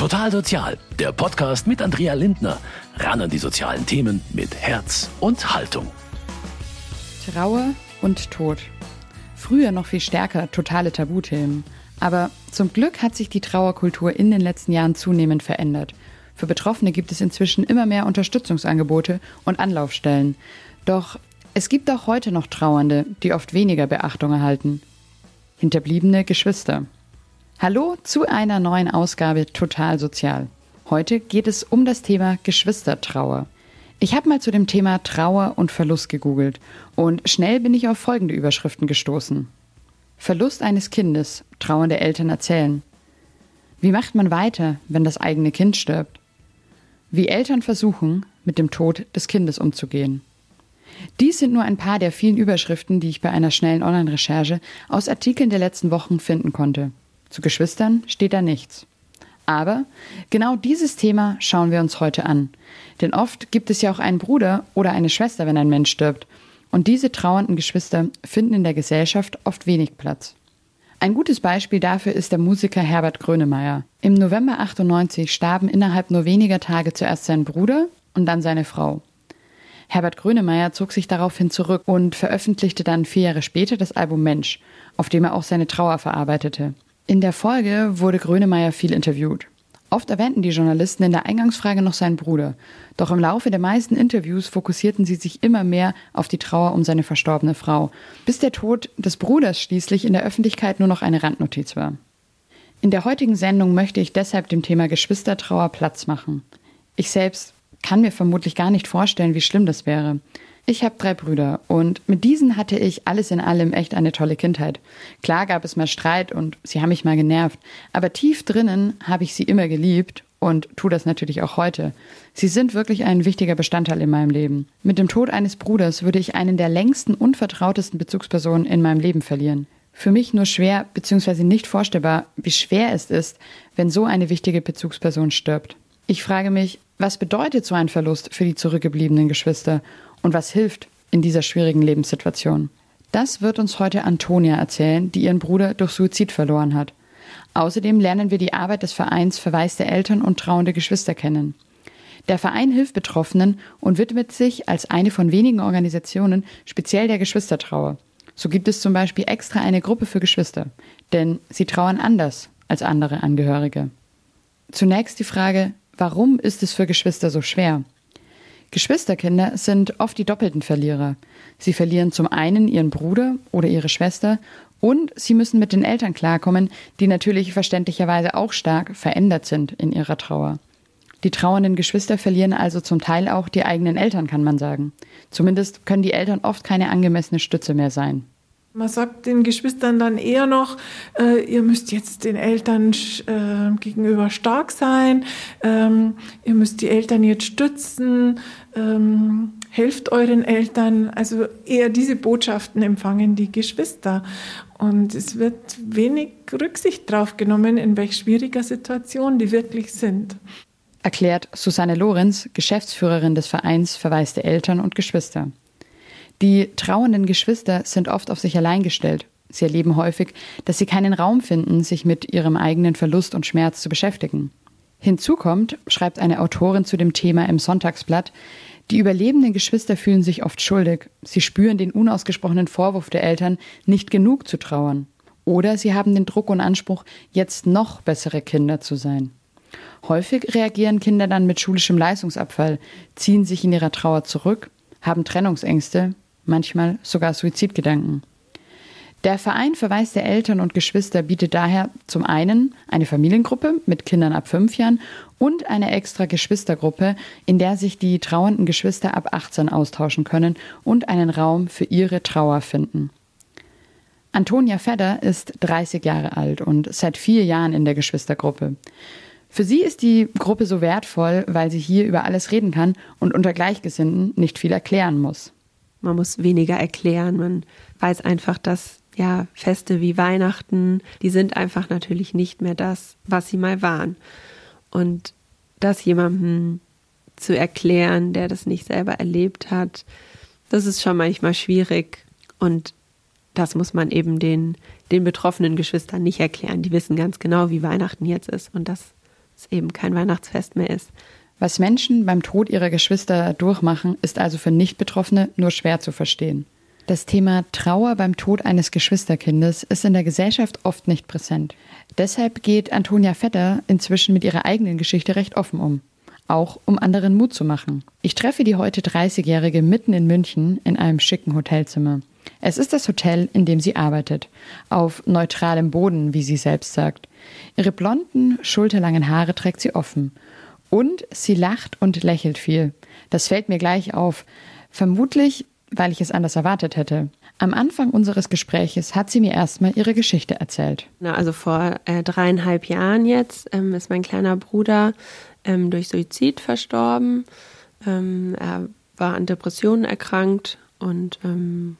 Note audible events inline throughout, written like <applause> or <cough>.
Total Sozial, der Podcast mit Andrea Lindner. Ran an die sozialen Themen mit Herz und Haltung. Trauer und Tod. Früher noch viel stärker totale Tabuthemen. Aber zum Glück hat sich die Trauerkultur in den letzten Jahren zunehmend verändert. Für Betroffene gibt es inzwischen immer mehr Unterstützungsangebote und Anlaufstellen. Doch es gibt auch heute noch Trauernde, die oft weniger Beachtung erhalten. Hinterbliebene Geschwister. Hallo zu einer neuen Ausgabe Total Sozial. Heute geht es um das Thema Geschwistertrauer. Ich habe mal zu dem Thema Trauer und Verlust gegoogelt und schnell bin ich auf folgende Überschriften gestoßen. Verlust eines Kindes, trauernde Eltern erzählen. Wie macht man weiter, wenn das eigene Kind stirbt? Wie Eltern versuchen, mit dem Tod des Kindes umzugehen. Dies sind nur ein paar der vielen Überschriften, die ich bei einer schnellen Online-Recherche aus Artikeln der letzten Wochen finden konnte. Zu Geschwistern steht da nichts. Aber genau dieses Thema schauen wir uns heute an. Denn oft gibt es ja auch einen Bruder oder eine Schwester, wenn ein Mensch stirbt. Und diese trauernden Geschwister finden in der Gesellschaft oft wenig Platz. Ein gutes Beispiel dafür ist der Musiker Herbert Grönemeyer. Im November 98 starben innerhalb nur weniger Tage zuerst sein Bruder und dann seine Frau. Herbert Grönemeyer zog sich daraufhin zurück und veröffentlichte dann vier Jahre später das Album Mensch, auf dem er auch seine Trauer verarbeitete. In der Folge wurde Grönemeyer viel interviewt. Oft erwähnten die Journalisten in der Eingangsfrage noch seinen Bruder. Doch im Laufe der meisten Interviews fokussierten sie sich immer mehr auf die Trauer um seine verstorbene Frau, bis der Tod des Bruders schließlich in der Öffentlichkeit nur noch eine Randnotiz war. In der heutigen Sendung möchte ich deshalb dem Thema Geschwistertrauer Platz machen. Ich selbst kann mir vermutlich gar nicht vorstellen, wie schlimm das wäre. Ich habe drei Brüder und mit diesen hatte ich alles in allem echt eine tolle Kindheit. Klar gab es mal Streit und sie haben mich mal genervt, aber tief drinnen habe ich sie immer geliebt und tue das natürlich auch heute. Sie sind wirklich ein wichtiger Bestandteil in meinem Leben. Mit dem Tod eines Bruders würde ich einen der längsten und vertrautesten Bezugspersonen in meinem Leben verlieren. Für mich nur schwer bzw. nicht vorstellbar, wie schwer es ist, wenn so eine wichtige Bezugsperson stirbt. Ich frage mich, was bedeutet so ein Verlust für die zurückgebliebenen Geschwister und was hilft in dieser schwierigen Lebenssituation? Das wird uns heute Antonia erzählen, die ihren Bruder durch Suizid verloren hat. Außerdem lernen wir die Arbeit des Vereins Verwaiste Eltern und trauernde Geschwister kennen. Der Verein hilft Betroffenen und widmet sich als eine von wenigen Organisationen speziell der Geschwistertrauer. So gibt es zum Beispiel extra eine Gruppe für Geschwister, denn sie trauern anders als andere Angehörige. Zunächst die Frage, warum ist es für Geschwister so schwer? Geschwisterkinder sind oft die doppelten Verlierer. Sie verlieren zum einen ihren Bruder oder ihre Schwester und sie müssen mit den Eltern klarkommen, die natürlich verständlicherweise auch stark verändert sind in ihrer Trauer. Die trauernden Geschwister verlieren also zum Teil auch die eigenen Eltern, kann man sagen. Zumindest können die Eltern oft keine angemessene Stütze mehr sein. Man sagt den Geschwistern dann eher noch, äh, ihr müsst jetzt den Eltern äh, gegenüber stark sein, ähm, ihr müsst die Eltern jetzt stützen, ähm, helft euren Eltern. Also eher diese Botschaften empfangen die Geschwister. Und es wird wenig Rücksicht drauf genommen, in welch schwieriger Situation die wirklich sind. Erklärt Susanne Lorenz, Geschäftsführerin des Vereins Verwaiste Eltern und Geschwister. Die trauernden Geschwister sind oft auf sich allein gestellt. Sie erleben häufig, dass sie keinen Raum finden, sich mit ihrem eigenen Verlust und Schmerz zu beschäftigen. Hinzu kommt, schreibt eine Autorin zu dem Thema im Sonntagsblatt, die überlebenden Geschwister fühlen sich oft schuldig. Sie spüren den unausgesprochenen Vorwurf der Eltern, nicht genug zu trauern. Oder sie haben den Druck und Anspruch, jetzt noch bessere Kinder zu sein. Häufig reagieren Kinder dann mit schulischem Leistungsabfall, ziehen sich in ihrer Trauer zurück, haben Trennungsängste, manchmal sogar Suizidgedanken. Der Verein Verwaiste Eltern und Geschwister bietet daher zum einen eine Familiengruppe mit Kindern ab fünf Jahren und eine extra Geschwistergruppe, in der sich die trauernden Geschwister ab 18 austauschen können und einen Raum für ihre Trauer finden. Antonia Fedder ist 30 Jahre alt und seit vier Jahren in der Geschwistergruppe. Für sie ist die Gruppe so wertvoll, weil sie hier über alles reden kann und unter Gleichgesinnten nicht viel erklären muss. Man muss weniger erklären. Man weiß einfach, dass ja Feste wie Weihnachten, die sind einfach natürlich nicht mehr das, was sie mal waren. Und das jemandem zu erklären, der das nicht selber erlebt hat, das ist schon manchmal schwierig. Und das muss man eben den, den betroffenen Geschwistern nicht erklären. Die wissen ganz genau, wie Weihnachten jetzt ist. Und das es eben kein Weihnachtsfest mehr ist. Was Menschen beim Tod ihrer Geschwister durchmachen, ist also für Nicht-Betroffene nur schwer zu verstehen. Das Thema Trauer beim Tod eines Geschwisterkindes ist in der Gesellschaft oft nicht präsent. Deshalb geht Antonia Vetter inzwischen mit ihrer eigenen Geschichte recht offen um. Auch um anderen Mut zu machen. Ich treffe die heute 30-Jährige mitten in München in einem schicken Hotelzimmer. Es ist das Hotel, in dem sie arbeitet. Auf neutralem Boden, wie sie selbst sagt. Ihre blonden, schulterlangen Haare trägt sie offen. Und sie lacht und lächelt viel. Das fällt mir gleich auf. Vermutlich, weil ich es anders erwartet hätte. Am Anfang unseres Gespräches hat sie mir erstmal ihre Geschichte erzählt. Na, also vor äh, dreieinhalb Jahren jetzt ähm, ist mein kleiner Bruder ähm, durch Suizid verstorben. Ähm, er war an Depressionen erkrankt und ähm,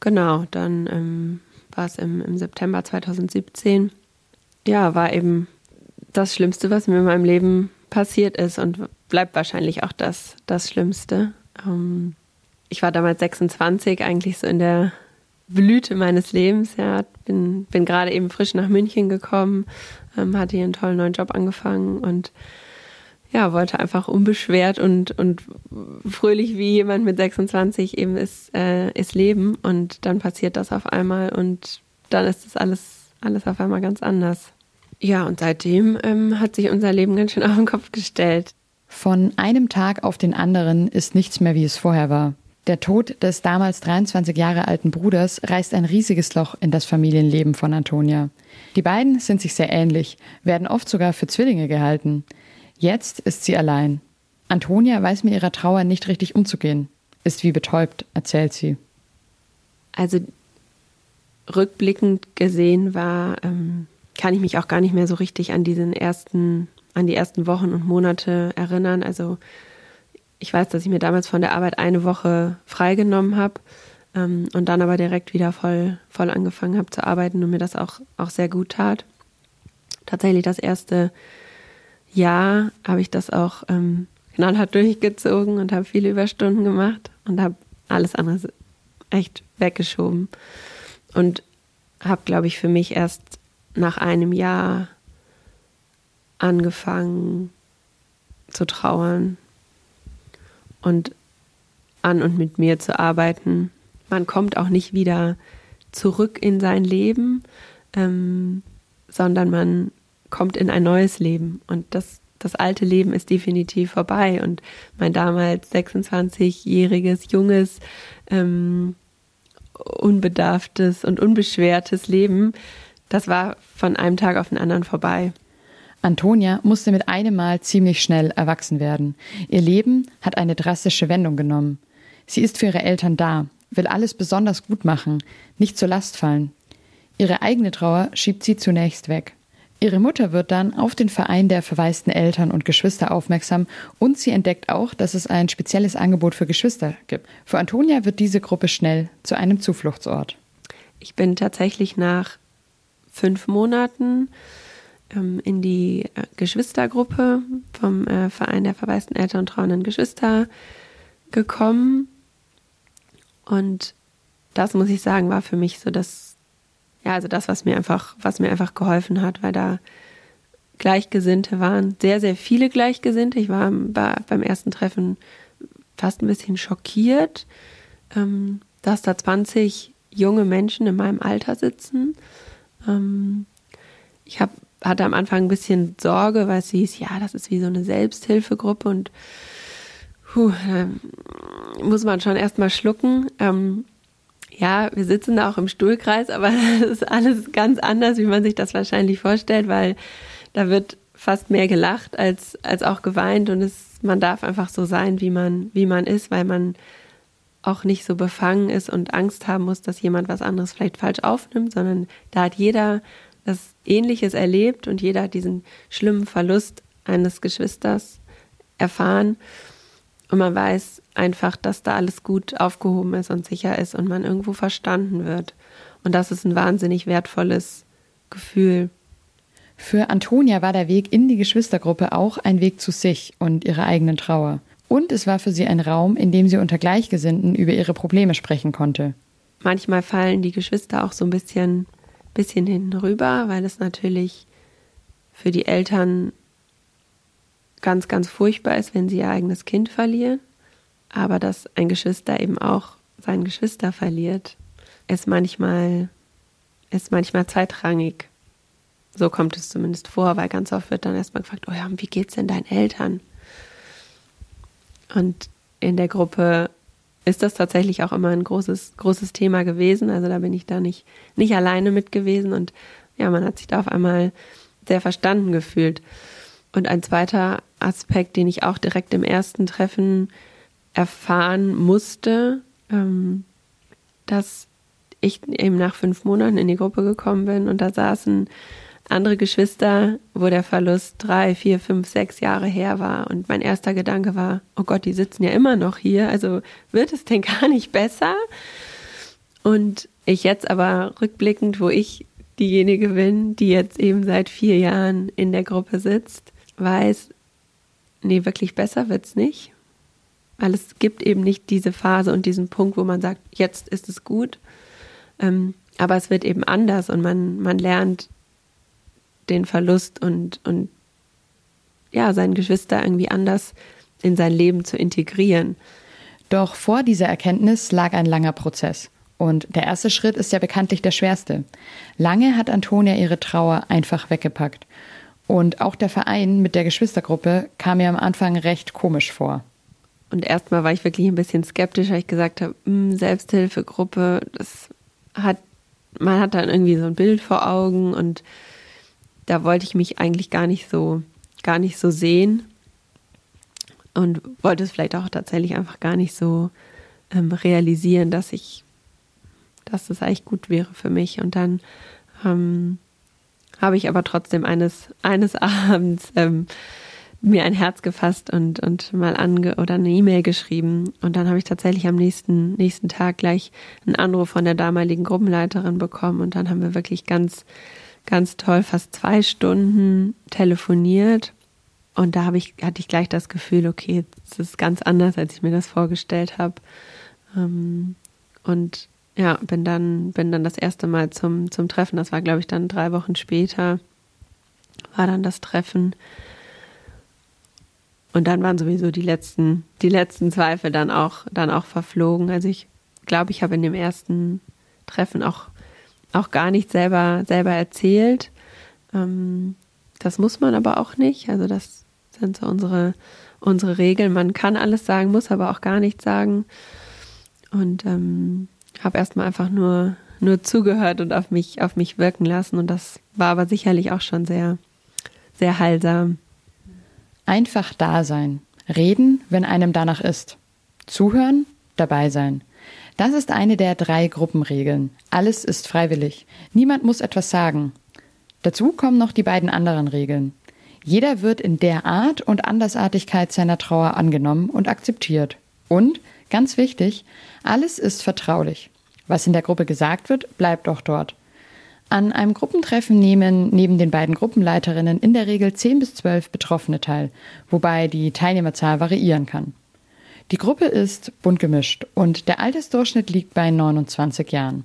genau, dann ähm, war es im, im September 2017. Ja, war eben das Schlimmste, was mir in meinem Leben passiert ist und bleibt wahrscheinlich auch das, das Schlimmste. Ähm, ich war damals 26, eigentlich so in der Blüte meines Lebens. Ja, bin, bin gerade eben frisch nach München gekommen, ähm, hatte hier einen tollen neuen Job angefangen und ja, wollte einfach unbeschwert und, und fröhlich wie jemand mit 26 eben ist, äh, ist leben. Und dann passiert das auf einmal und dann ist das alles, alles auf einmal ganz anders. Ja, und seitdem ähm, hat sich unser Leben ganz schön auf den Kopf gestellt. Von einem Tag auf den anderen ist nichts mehr, wie es vorher war. Der Tod des damals 23 Jahre alten Bruders reißt ein riesiges Loch in das Familienleben von Antonia. Die beiden sind sich sehr ähnlich, werden oft sogar für Zwillinge gehalten. Jetzt ist sie allein. Antonia weiß mit ihrer Trauer nicht richtig umzugehen, ist wie betäubt, erzählt sie. Also rückblickend gesehen war ähm, kann ich mich auch gar nicht mehr so richtig an diesen ersten, an die ersten Wochen und Monate erinnern. Also ich weiß, dass ich mir damals von der Arbeit eine Woche freigenommen habe ähm, und dann aber direkt wieder voll, voll angefangen habe zu arbeiten und mir das auch, auch sehr gut tat. Tatsächlich das erste Jahr habe ich das auch ähm, knallhart durchgezogen und habe viele Überstunden gemacht und habe alles andere echt weggeschoben. Und habe, glaube ich, für mich erst nach einem Jahr angefangen zu trauern und an und mit mir zu arbeiten. Man kommt auch nicht wieder zurück in sein Leben, ähm, sondern man kommt in ein neues Leben. Und das, das alte Leben ist definitiv vorbei. Und mein damals 26-jähriges, junges, ähm, unbedarftes und unbeschwertes Leben das war von einem Tag auf den anderen vorbei. Antonia musste mit einem Mal ziemlich schnell erwachsen werden. Ihr Leben hat eine drastische Wendung genommen. Sie ist für ihre Eltern da, will alles besonders gut machen, nicht zur Last fallen. Ihre eigene Trauer schiebt sie zunächst weg. Ihre Mutter wird dann auf den Verein der verwaisten Eltern und Geschwister aufmerksam und sie entdeckt auch, dass es ein spezielles Angebot für Geschwister gibt. Für Antonia wird diese Gruppe schnell zu einem Zufluchtsort. Ich bin tatsächlich nach fünf Monaten ähm, in die äh, Geschwistergruppe vom äh, Verein der verwaisten Eltern und trauenden Geschwister gekommen. Und das muss ich sagen, war für mich so das, ja, also das, was mir einfach, was mir einfach geholfen hat, weil da Gleichgesinnte waren, sehr, sehr viele Gleichgesinnte. Ich war bei, beim ersten Treffen fast ein bisschen schockiert, ähm, dass da 20 junge Menschen in meinem Alter sitzen ähm, ich hab, hatte am Anfang ein bisschen Sorge, weil es hieß, ja, das ist wie so eine Selbsthilfegruppe und puh, äh, muss man schon erstmal schlucken. Ähm, ja, wir sitzen da auch im Stuhlkreis, aber <laughs> das ist alles ganz anders, wie man sich das wahrscheinlich vorstellt, weil da wird fast mehr gelacht als, als auch geweint und es, man darf einfach so sein, wie man, wie man ist, weil man auch nicht so befangen ist und Angst haben muss, dass jemand was anderes vielleicht falsch aufnimmt, sondern da hat jeder das Ähnliches erlebt und jeder hat diesen schlimmen Verlust eines Geschwisters erfahren. Und man weiß einfach, dass da alles gut aufgehoben ist und sicher ist und man irgendwo verstanden wird. Und das ist ein wahnsinnig wertvolles Gefühl. Für Antonia war der Weg in die Geschwistergruppe auch ein Weg zu sich und ihrer eigenen Trauer. Und es war für sie ein Raum, in dem sie unter Gleichgesinnten über ihre Probleme sprechen konnte. Manchmal fallen die Geschwister auch so ein bisschen, bisschen hinten rüber, weil es natürlich für die Eltern ganz, ganz furchtbar ist, wenn sie ihr eigenes Kind verlieren. Aber dass ein Geschwister eben auch sein Geschwister verliert, ist manchmal, ist manchmal zweitrangig. So kommt es zumindest vor, weil ganz oft wird dann erstmal gefragt, oh ja, wie geht's denn deinen Eltern? Und in der Gruppe ist das tatsächlich auch immer ein großes, großes Thema gewesen. Also da bin ich da nicht, nicht alleine mit gewesen und ja, man hat sich da auf einmal sehr verstanden gefühlt. Und ein zweiter Aspekt, den ich auch direkt im ersten Treffen erfahren musste, ähm, dass ich eben nach fünf Monaten in die Gruppe gekommen bin und da saßen andere Geschwister, wo der Verlust drei, vier, fünf, sechs Jahre her war. Und mein erster Gedanke war, oh Gott, die sitzen ja immer noch hier, also wird es denn <laughs> gar nicht besser? Und ich jetzt aber rückblickend, wo ich diejenige bin, die jetzt eben seit vier Jahren in der Gruppe sitzt, weiß, nee, wirklich besser wird's nicht. Weil es gibt eben nicht diese Phase und diesen Punkt, wo man sagt, jetzt ist es gut. Ähm, aber es wird eben anders und man, man lernt den Verlust und, und ja, seinen Geschwister irgendwie anders in sein Leben zu integrieren. Doch vor dieser Erkenntnis lag ein langer Prozess. Und der erste Schritt ist ja bekanntlich der schwerste. Lange hat Antonia ihre Trauer einfach weggepackt. Und auch der Verein mit der Geschwistergruppe kam mir am Anfang recht komisch vor. Und erstmal war ich wirklich ein bisschen skeptisch, weil ich gesagt habe, hm, Selbsthilfegruppe, das hat, man hat dann irgendwie so ein Bild vor Augen und da wollte ich mich eigentlich gar nicht so, gar nicht so sehen und wollte es vielleicht auch tatsächlich einfach gar nicht so ähm, realisieren, dass ich, dass das eigentlich gut wäre für mich. Und dann ähm, habe ich aber trotzdem eines, eines <laughs> Abends ähm, mir ein Herz gefasst und, und mal ange oder eine E-Mail geschrieben. Und dann habe ich tatsächlich am nächsten, nächsten Tag gleich einen Anruf von der damaligen Gruppenleiterin bekommen. Und dann haben wir wirklich ganz ganz toll, fast zwei Stunden telefoniert. Und da ich, hatte ich gleich das Gefühl, okay, es ist ganz anders, als ich mir das vorgestellt habe. Ähm, und ja, bin dann, bin dann das erste Mal zum, zum Treffen. Das war, glaube ich, dann drei Wochen später, war dann das Treffen. Und dann waren sowieso die letzten, die letzten Zweifel dann auch, dann auch verflogen. Also ich glaube, ich habe in dem ersten Treffen auch auch gar nicht selber, selber erzählt. Ähm, das muss man aber auch nicht. Also das sind so unsere, unsere Regeln. Man kann alles sagen, muss aber auch gar nichts sagen. Und ähm, habe erstmal einfach nur, nur zugehört und auf mich, auf mich wirken lassen. Und das war aber sicherlich auch schon sehr, sehr heilsam. Einfach da sein. Reden, wenn einem danach ist. Zuhören, dabei sein. Das ist eine der drei Gruppenregeln. Alles ist freiwillig. Niemand muss etwas sagen. Dazu kommen noch die beiden anderen Regeln. Jeder wird in der Art und Andersartigkeit seiner Trauer angenommen und akzeptiert. Und, ganz wichtig, alles ist vertraulich. Was in der Gruppe gesagt wird, bleibt auch dort. An einem Gruppentreffen nehmen neben den beiden Gruppenleiterinnen in der Regel 10 bis 12 Betroffene teil, wobei die Teilnehmerzahl variieren kann. Die Gruppe ist bunt gemischt und der Altersdurchschnitt liegt bei 29 Jahren.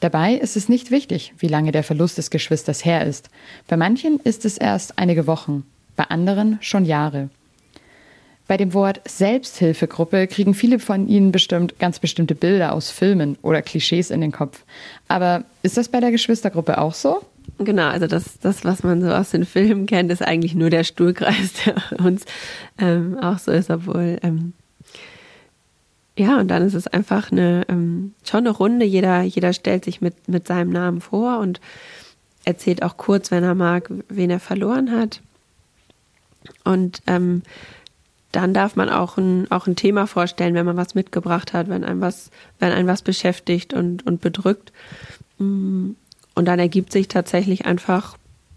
Dabei ist es nicht wichtig, wie lange der Verlust des Geschwisters her ist. Bei manchen ist es erst einige Wochen, bei anderen schon Jahre. Bei dem Wort Selbsthilfegruppe kriegen viele von Ihnen bestimmt ganz bestimmte Bilder aus Filmen oder Klischees in den Kopf. Aber ist das bei der Geschwistergruppe auch so? Genau, also das, das, was man so aus den Filmen kennt, ist eigentlich nur der Stuhlkreis, <laughs> der uns ähm, auch so ist, obwohl ähm, ja, und dann ist es einfach eine ähm, schon eine Runde. Jeder, jeder stellt sich mit, mit seinem Namen vor und erzählt auch kurz, wenn er mag, wen er verloren hat. Und ähm, dann darf man auch ein, auch ein Thema vorstellen, wenn man was mitgebracht hat, wenn ein was, wenn ein was beschäftigt und, und bedrückt. Mm, und dann ergibt sich tatsächlich einfach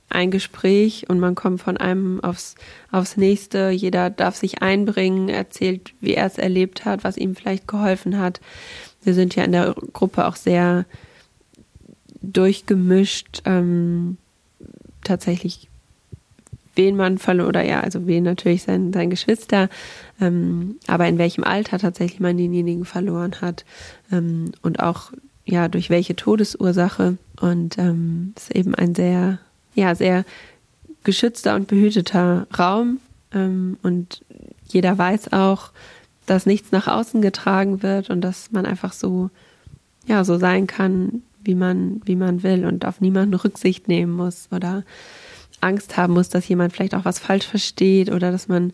ein Gespräch und man kommt von einem aufs, aufs nächste. Jeder darf sich einbringen, erzählt, wie er es erlebt hat, was ihm vielleicht geholfen hat. Wir sind ja in der Gruppe auch sehr durchgemischt, ähm, tatsächlich wen man verloren, oder ja, also wen natürlich sein, sein Geschwister, ähm, aber in welchem Alter tatsächlich man denjenigen verloren hat ähm, und auch ja durch welche Todesursache und ähm, ist eben ein sehr ja, sehr geschützter und behüteter Raum. Ähm, und jeder weiß auch, dass nichts nach außen getragen wird und dass man einfach so, ja, so sein kann, wie man, wie man will und auf niemanden Rücksicht nehmen muss oder Angst haben muss, dass jemand vielleicht auch was falsch versteht oder dass man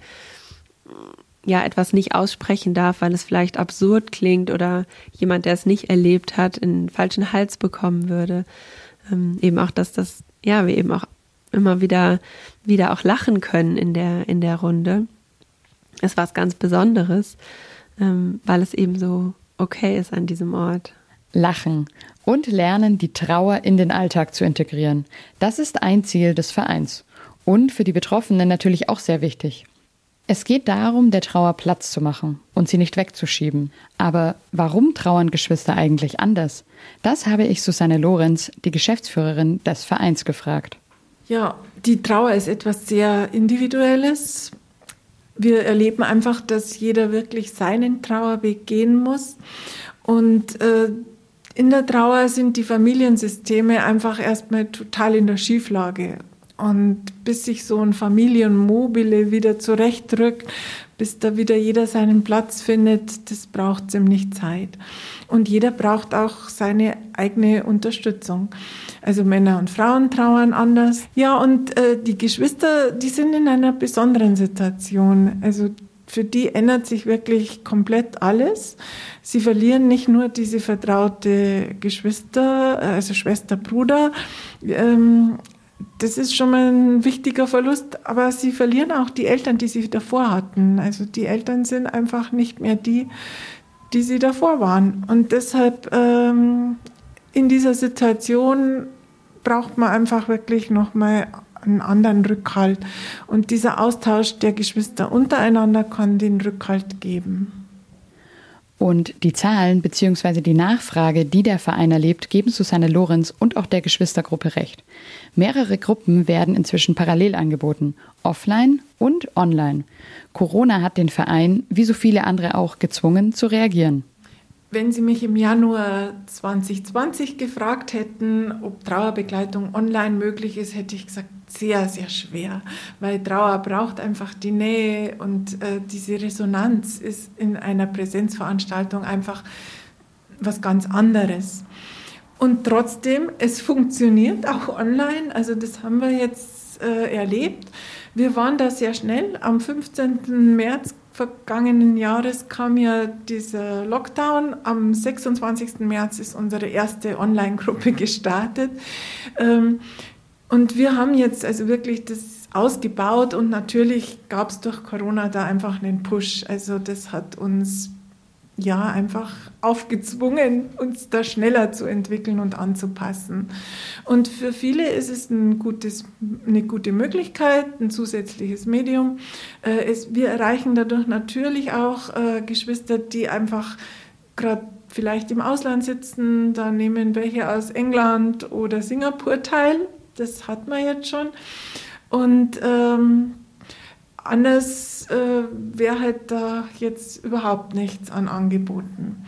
ja etwas nicht aussprechen darf, weil es vielleicht absurd klingt oder jemand, der es nicht erlebt hat, in den falschen Hals bekommen würde. Ähm, eben auch, dass das, ja, wir eben auch immer wieder, wieder auch lachen können in der, in der Runde. Ist was ganz Besonderes, ähm, weil es eben so okay ist an diesem Ort. Lachen und lernen, die Trauer in den Alltag zu integrieren. Das ist ein Ziel des Vereins und für die Betroffenen natürlich auch sehr wichtig. Es geht darum, der Trauer Platz zu machen und sie nicht wegzuschieben. Aber warum trauern Geschwister eigentlich anders? Das habe ich Susanne Lorenz, die Geschäftsführerin des Vereins, gefragt. Ja, die Trauer ist etwas sehr Individuelles. Wir erleben einfach, dass jeder wirklich seinen Trauerweg gehen muss. Und äh, in der Trauer sind die Familiensysteme einfach erstmal total in der Schieflage. Und bis sich so ein Familienmobile wieder zurechtrückt, bis da wieder jeder seinen Platz findet, das braucht ziemlich Zeit. Und jeder braucht auch seine eigene Unterstützung. Also Männer und Frauen trauern anders. Ja, und äh, die Geschwister, die sind in einer besonderen Situation. Also für die ändert sich wirklich komplett alles. Sie verlieren nicht nur diese vertraute Geschwister, also Schwester, Bruder, ähm, das ist schon mal ein wichtiger Verlust, aber sie verlieren auch die Eltern, die sie davor hatten. Also die Eltern sind einfach nicht mehr die, die sie davor waren. Und deshalb ähm, in dieser Situation braucht man einfach wirklich nochmal einen anderen Rückhalt. Und dieser Austausch der Geschwister untereinander kann den Rückhalt geben. Und die Zahlen bzw. die Nachfrage, die der Verein erlebt, geben Susanne Lorenz und auch der Geschwistergruppe recht. Mehrere Gruppen werden inzwischen parallel angeboten, offline und online. Corona hat den Verein, wie so viele andere auch, gezwungen zu reagieren. Wenn Sie mich im Januar 2020 gefragt hätten, ob Trauerbegleitung online möglich ist, hätte ich gesagt, sehr, sehr schwer, weil Trauer braucht einfach die Nähe und äh, diese Resonanz ist in einer Präsenzveranstaltung einfach was ganz anderes. Und trotzdem, es funktioniert auch online, also das haben wir jetzt äh, erlebt. Wir waren da sehr schnell. Am 15. März vergangenen Jahres kam ja dieser Lockdown. Am 26. März ist unsere erste Online-Gruppe gestartet. Ähm, und wir haben jetzt also wirklich das ausgebaut und natürlich gab es durch Corona da einfach einen Push. Also das hat uns ja einfach aufgezwungen, uns da schneller zu entwickeln und anzupassen. Und für viele ist es ein gutes, eine gute Möglichkeit, ein zusätzliches Medium. Äh, es, wir erreichen dadurch natürlich auch äh, Geschwister, die einfach gerade vielleicht im Ausland sitzen. Da nehmen welche aus England oder Singapur teil. Das hat man jetzt schon. Und ähm, Anders äh, wäre halt da jetzt überhaupt nichts an Angeboten.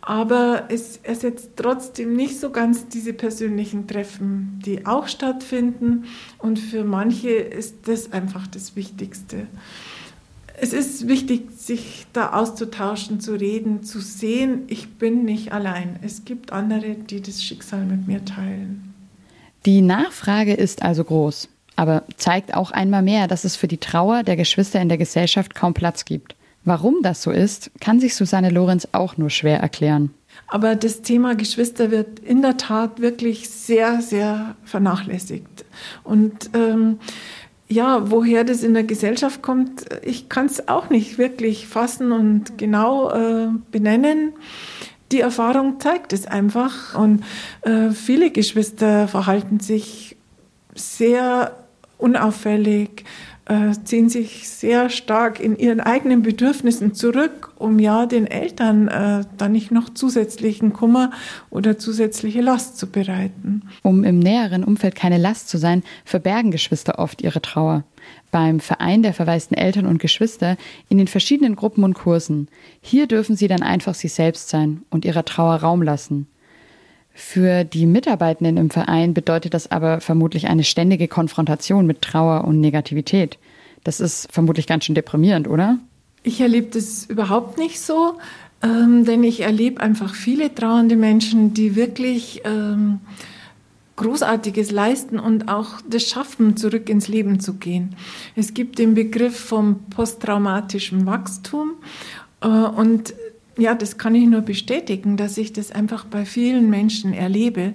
Aber es ersetzt trotzdem nicht so ganz diese persönlichen Treffen, die auch stattfinden. Und für manche ist das einfach das Wichtigste. Es ist wichtig, sich da auszutauschen, zu reden, zu sehen, ich bin nicht allein. Es gibt andere, die das Schicksal mit mir teilen. Die Nachfrage ist also groß aber zeigt auch einmal mehr, dass es für die Trauer der Geschwister in der Gesellschaft kaum Platz gibt. Warum das so ist, kann sich Susanne Lorenz auch nur schwer erklären. Aber das Thema Geschwister wird in der Tat wirklich sehr, sehr vernachlässigt. Und ähm, ja, woher das in der Gesellschaft kommt, ich kann es auch nicht wirklich fassen und genau äh, benennen. Die Erfahrung zeigt es einfach. Und äh, viele Geschwister verhalten sich sehr unauffällig, äh, ziehen sich sehr stark in ihren eigenen Bedürfnissen zurück, um ja den Eltern äh, dann nicht noch zusätzlichen Kummer oder zusätzliche Last zu bereiten. Um im näheren Umfeld keine Last zu sein, verbergen Geschwister oft ihre Trauer. Beim Verein der verwaisten Eltern und Geschwister in den verschiedenen Gruppen und Kursen. Hier dürfen sie dann einfach sie selbst sein und ihrer Trauer Raum lassen. Für die Mitarbeitenden im Verein bedeutet das aber vermutlich eine ständige Konfrontation mit Trauer und Negativität. Das ist vermutlich ganz schön deprimierend, oder? Ich erlebe das überhaupt nicht so, ähm, denn ich erlebe einfach viele trauernde Menschen, die wirklich ähm, Großartiges leisten und auch das schaffen, zurück ins Leben zu gehen. Es gibt den Begriff vom posttraumatischen Wachstum äh, und ja, das kann ich nur bestätigen, dass ich das einfach bei vielen Menschen erlebe.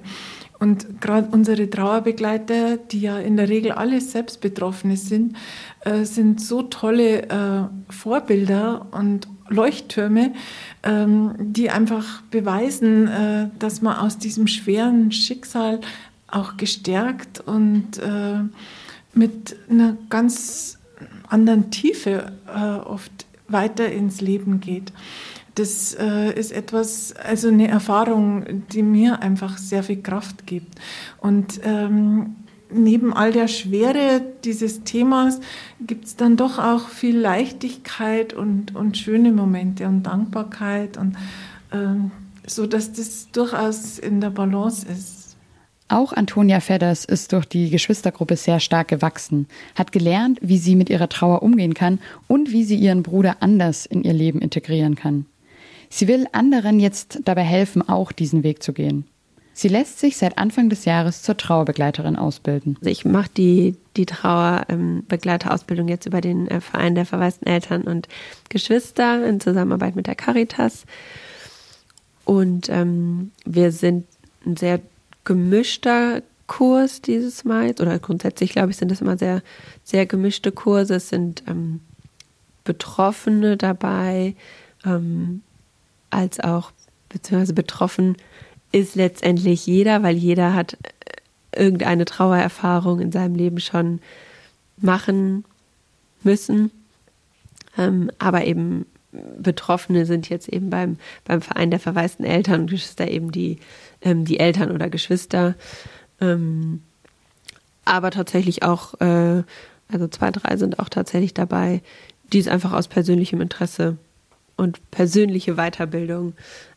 Und gerade unsere Trauerbegleiter, die ja in der Regel alle selbst Betroffene sind, äh, sind so tolle äh, Vorbilder und Leuchttürme, ähm, die einfach beweisen, äh, dass man aus diesem schweren Schicksal auch gestärkt und äh, mit einer ganz anderen Tiefe äh, oft weiter ins Leben geht das äh, ist etwas, also eine Erfahrung, die mir einfach sehr viel Kraft gibt. Und ähm, neben all der Schwere dieses Themas gibt es dann doch auch viel Leichtigkeit und, und schöne Momente und Dankbarkeit und ähm, so, dass das durchaus in der Balance ist. Auch Antonia Fedders ist durch die Geschwistergruppe sehr stark gewachsen, hat gelernt, wie sie mit ihrer Trauer umgehen kann und wie sie ihren Bruder anders in ihr Leben integrieren kann. Sie will anderen jetzt dabei helfen, auch diesen Weg zu gehen. Sie lässt sich seit Anfang des Jahres zur Trauerbegleiterin ausbilden. Also ich mache die, die Trauerbegleiterausbildung jetzt über den äh, Verein der verwaisten Eltern und Geschwister in Zusammenarbeit mit der Caritas. Und ähm, wir sind ein sehr gemischter Kurs dieses Mal. Oder grundsätzlich, glaube ich, sind das immer sehr, sehr gemischte Kurse. Es sind ähm, Betroffene dabei, ähm, als auch beziehungsweise betroffen ist letztendlich jeder, weil jeder hat äh, irgendeine Trauererfahrung in seinem Leben schon machen müssen. Ähm, aber eben Betroffene sind jetzt eben beim, beim Verein der verwaisten Eltern und Geschwister eben die, ähm, die Eltern oder Geschwister. Ähm, aber tatsächlich auch, äh, also zwei, drei sind auch tatsächlich dabei, die es einfach aus persönlichem Interesse und persönliche Weiterbildung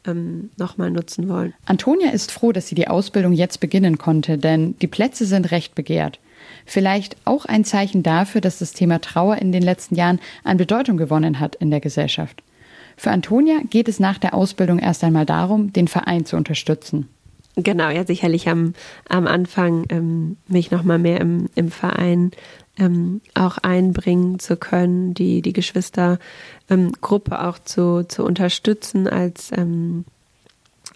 ähm, nochmal nutzen wollen. Antonia ist froh, dass sie die Ausbildung jetzt beginnen konnte, denn die Plätze sind recht begehrt. Vielleicht auch ein Zeichen dafür, dass das Thema Trauer in den letzten Jahren an Bedeutung gewonnen hat in der Gesellschaft. Für Antonia geht es nach der Ausbildung erst einmal darum, den Verein zu unterstützen. Genau, ja, sicherlich am, am Anfang ähm, mich nochmal mehr im, im Verein ähm, auch einbringen zu können, die, die Geschwistergruppe ähm, auch zu, zu unterstützen als, ähm,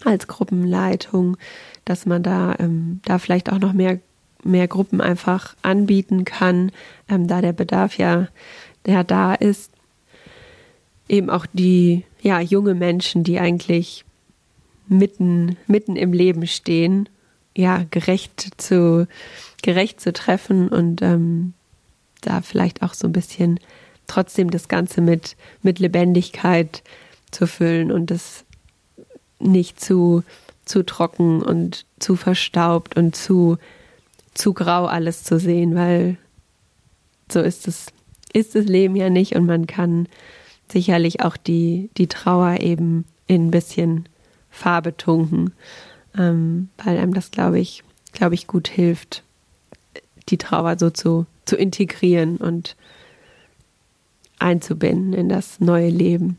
als Gruppenleitung, dass man da, ähm, da vielleicht auch noch mehr, mehr Gruppen einfach anbieten kann, ähm, da der Bedarf ja, der da ist. Eben auch die ja, junge Menschen, die eigentlich mitten, mitten im Leben stehen, ja, gerecht zu, gerecht zu treffen und ähm, da vielleicht auch so ein bisschen trotzdem das Ganze mit, mit Lebendigkeit zu füllen und das nicht zu, zu trocken und zu verstaubt und zu, zu grau alles zu sehen, weil so ist es, ist das Leben ja nicht und man kann sicherlich auch die, die Trauer eben in ein bisschen Farbe tunken, ähm, weil einem das, glaube ich, glaube ich, gut hilft, die Trauer so zu, zu integrieren und einzubinden in das neue Leben.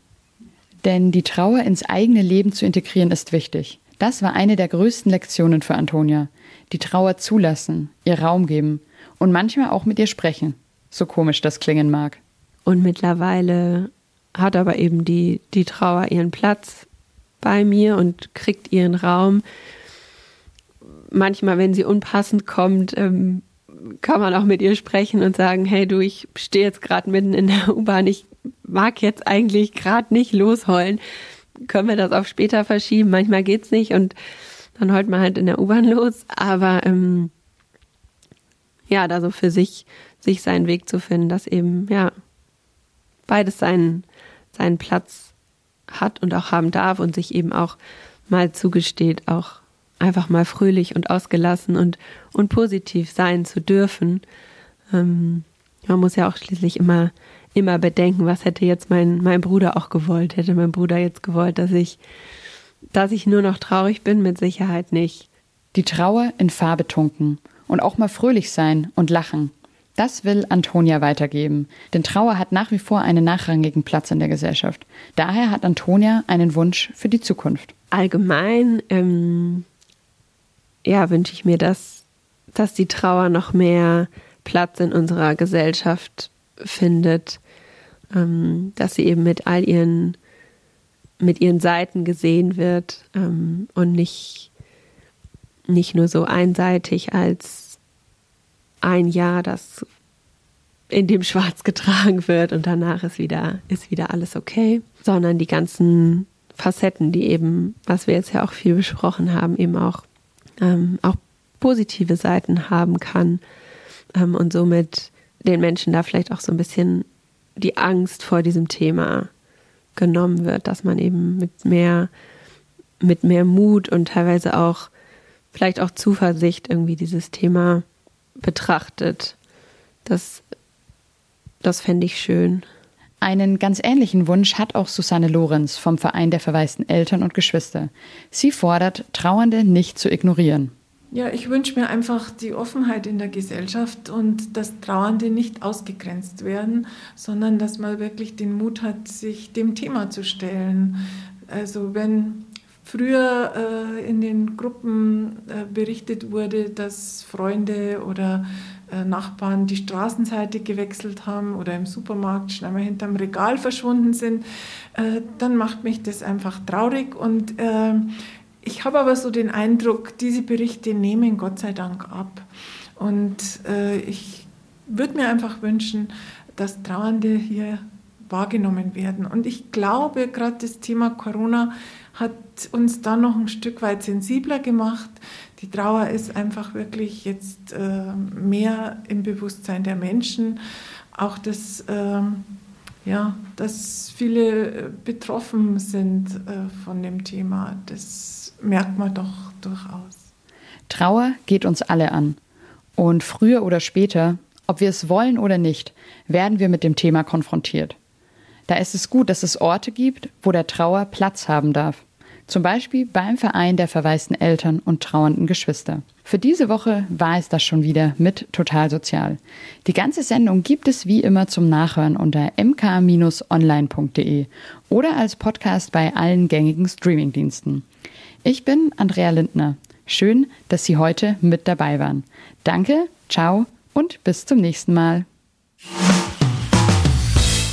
Denn die Trauer ins eigene Leben zu integrieren ist wichtig. Das war eine der größten Lektionen für Antonia. Die Trauer zulassen, ihr Raum geben und manchmal auch mit ihr sprechen, so komisch das klingen mag. Und mittlerweile hat aber eben die, die Trauer ihren Platz bei mir und kriegt ihren Raum. Manchmal, wenn sie unpassend kommt, ähm, kann man auch mit ihr sprechen und sagen, hey du, ich stehe jetzt gerade mitten in der U-Bahn, ich mag jetzt eigentlich gerade nicht losheulen. Können wir das auf später verschieben? Manchmal geht's nicht und dann heult man halt in der U-Bahn los. Aber ähm, ja, da so für sich, sich seinen Weg zu finden, dass eben, ja, beides seinen, seinen Platz hat und auch haben darf und sich eben auch mal zugesteht, auch einfach mal fröhlich und ausgelassen und, und positiv sein zu dürfen. Ähm, man muss ja auch schließlich immer, immer bedenken, was hätte jetzt mein, mein Bruder auch gewollt. Hätte mein Bruder jetzt gewollt, dass ich, dass ich nur noch traurig bin? Mit Sicherheit nicht. Die Trauer in Farbe tunken und auch mal fröhlich sein und lachen. Das will Antonia weitergeben, denn Trauer hat nach wie vor einen nachrangigen Platz in der Gesellschaft. Daher hat Antonia einen Wunsch für die Zukunft. Allgemein ähm, ja, wünsche ich mir, dass, dass die Trauer noch mehr Platz in unserer Gesellschaft findet, ähm, dass sie eben mit all ihren, mit ihren Seiten gesehen wird ähm, und nicht, nicht nur so einseitig als ein Jahr, das in dem Schwarz getragen wird und danach ist wieder, ist wieder alles okay, sondern die ganzen Facetten, die eben, was wir jetzt ja auch viel besprochen haben, eben auch, ähm, auch positive Seiten haben kann ähm, und somit den Menschen da vielleicht auch so ein bisschen die Angst vor diesem Thema genommen wird, dass man eben mit mehr, mit mehr Mut und teilweise auch vielleicht auch Zuversicht irgendwie dieses Thema betrachtet. Das, das fände ich schön. Einen ganz ähnlichen Wunsch hat auch Susanne Lorenz vom Verein der verwaisten Eltern und Geschwister. Sie fordert, Trauernde nicht zu ignorieren. Ja, ich wünsche mir einfach die Offenheit in der Gesellschaft und dass Trauernde nicht ausgegrenzt werden, sondern dass man wirklich den Mut hat, sich dem Thema zu stellen. Also wenn früher äh, in den Gruppen äh, berichtet wurde, dass Freunde oder Nachbarn die Straßenseite gewechselt haben oder im Supermarkt schnell mal hinterm Regal verschwunden sind, äh, dann macht mich das einfach traurig und äh, ich habe aber so den Eindruck, diese Berichte nehmen Gott sei Dank ab. Und äh, ich würde mir einfach wünschen, dass Trauernde hier wahrgenommen werden. Und ich glaube, gerade das Thema Corona hat uns da noch ein Stück weit sensibler gemacht. Die Trauer ist einfach wirklich jetzt äh, mehr im Bewusstsein der Menschen. Auch das, äh, ja, dass viele betroffen sind äh, von dem Thema, das merkt man doch durchaus. Trauer geht uns alle an. Und früher oder später, ob wir es wollen oder nicht, werden wir mit dem Thema konfrontiert. Da ist es gut, dass es Orte gibt, wo der Trauer Platz haben darf. Zum Beispiel beim Verein der verwaisten Eltern und trauernden Geschwister. Für diese Woche war es das schon wieder mit Total Sozial. Die ganze Sendung gibt es wie immer zum Nachhören unter mk-online.de oder als Podcast bei allen gängigen Streamingdiensten. Ich bin Andrea Lindner. Schön, dass Sie heute mit dabei waren. Danke, ciao und bis zum nächsten Mal.